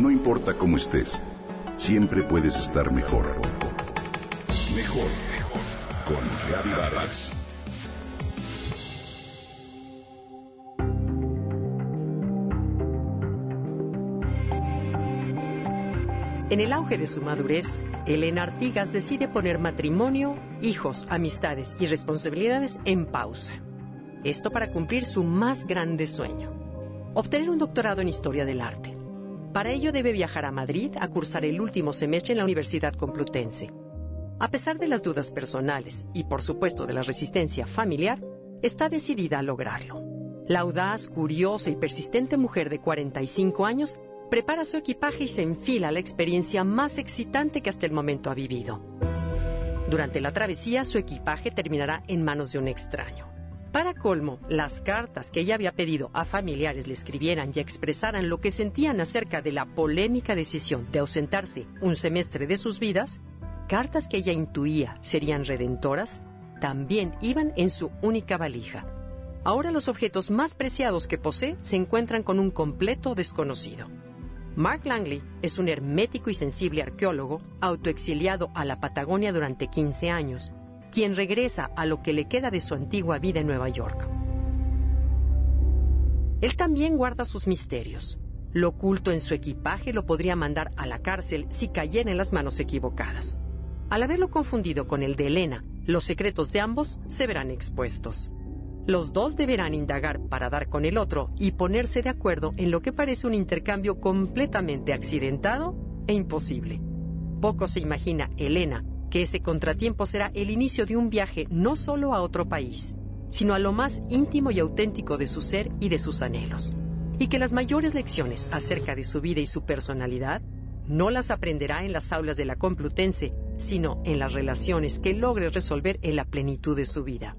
No importa cómo estés, siempre puedes estar mejor. Mejor, mejor. Con Vargas. En el auge de su madurez, Elena Artigas decide poner matrimonio, hijos, amistades y responsabilidades en pausa. Esto para cumplir su más grande sueño, obtener un doctorado en Historia del Arte. Para ello debe viajar a Madrid a cursar el último semestre en la Universidad Complutense. A pesar de las dudas personales y por supuesto de la resistencia familiar, está decidida a lograrlo. La audaz, curiosa y persistente mujer de 45 años prepara su equipaje y se enfila a la experiencia más excitante que hasta el momento ha vivido. Durante la travesía, su equipaje terminará en manos de un extraño. Para colmo, las cartas que ella había pedido a familiares le escribieran y expresaran lo que sentían acerca de la polémica decisión de ausentarse un semestre de sus vidas, cartas que ella intuía serían redentoras, también iban en su única valija. Ahora los objetos más preciados que posee se encuentran con un completo desconocido. Mark Langley es un hermético y sensible arqueólogo autoexiliado a la Patagonia durante 15 años, quien regresa a lo que le queda de su antigua vida en Nueva York. Él también guarda sus misterios. Lo oculto en su equipaje lo podría mandar a la cárcel si cayera en las manos equivocadas. Al haberlo confundido con el de Elena, los secretos de ambos se verán expuestos. Los dos deberán indagar para dar con el otro y ponerse de acuerdo en lo que parece un intercambio completamente accidentado e imposible. Poco se imagina Elena que ese contratiempo será el inicio de un viaje no solo a otro país, sino a lo más íntimo y auténtico de su ser y de sus anhelos. Y que las mayores lecciones acerca de su vida y su personalidad no las aprenderá en las aulas de la Complutense, sino en las relaciones que logre resolver en la plenitud de su vida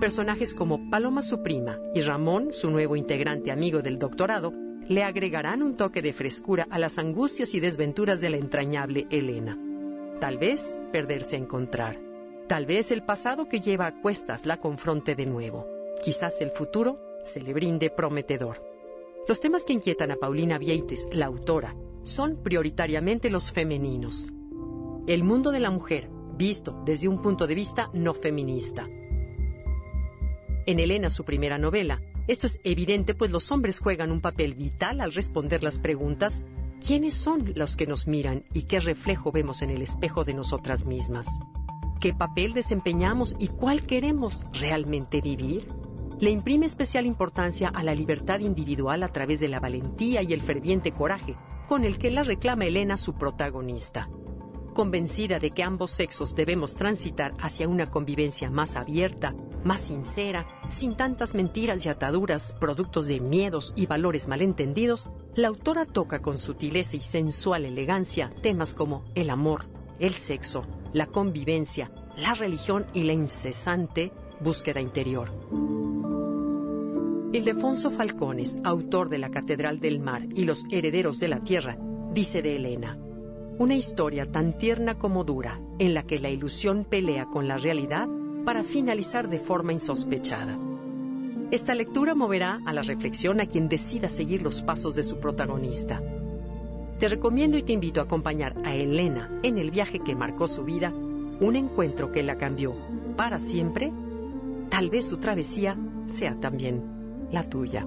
personajes como Paloma su prima y Ramón, su nuevo integrante amigo del doctorado, le agregarán un toque de frescura a las angustias y desventuras de la entrañable Elena. Tal vez perderse a encontrar. Tal vez el pasado que lleva a cuestas la confronte de nuevo. Quizás el futuro se le brinde prometedor. Los temas que inquietan a Paulina Vieites, la autora, son prioritariamente los femeninos. El mundo de la mujer, visto desde un punto de vista no feminista en Elena, su primera novela. Esto es evidente, pues los hombres juegan un papel vital al responder las preguntas ¿quiénes son los que nos miran y qué reflejo vemos en el espejo de nosotras mismas? ¿Qué papel desempeñamos y cuál queremos realmente vivir? Le imprime especial importancia a la libertad individual a través de la valentía y el ferviente coraje con el que la reclama Elena su protagonista. Convencida de que ambos sexos debemos transitar hacia una convivencia más abierta, más sincera, sin tantas mentiras y ataduras, productos de miedos y valores malentendidos, la autora toca con sutileza y sensual elegancia temas como el amor, el sexo, la convivencia, la religión y la incesante búsqueda interior. Ildefonso Falcones, autor de La Catedral del Mar y Los Herederos de la Tierra, dice de Elena, una historia tan tierna como dura, en la que la ilusión pelea con la realidad para finalizar de forma insospechada. Esta lectura moverá a la reflexión a quien decida seguir los pasos de su protagonista. Te recomiendo y te invito a acompañar a Elena en el viaje que marcó su vida, un encuentro que la cambió para siempre. Tal vez su travesía sea también la tuya.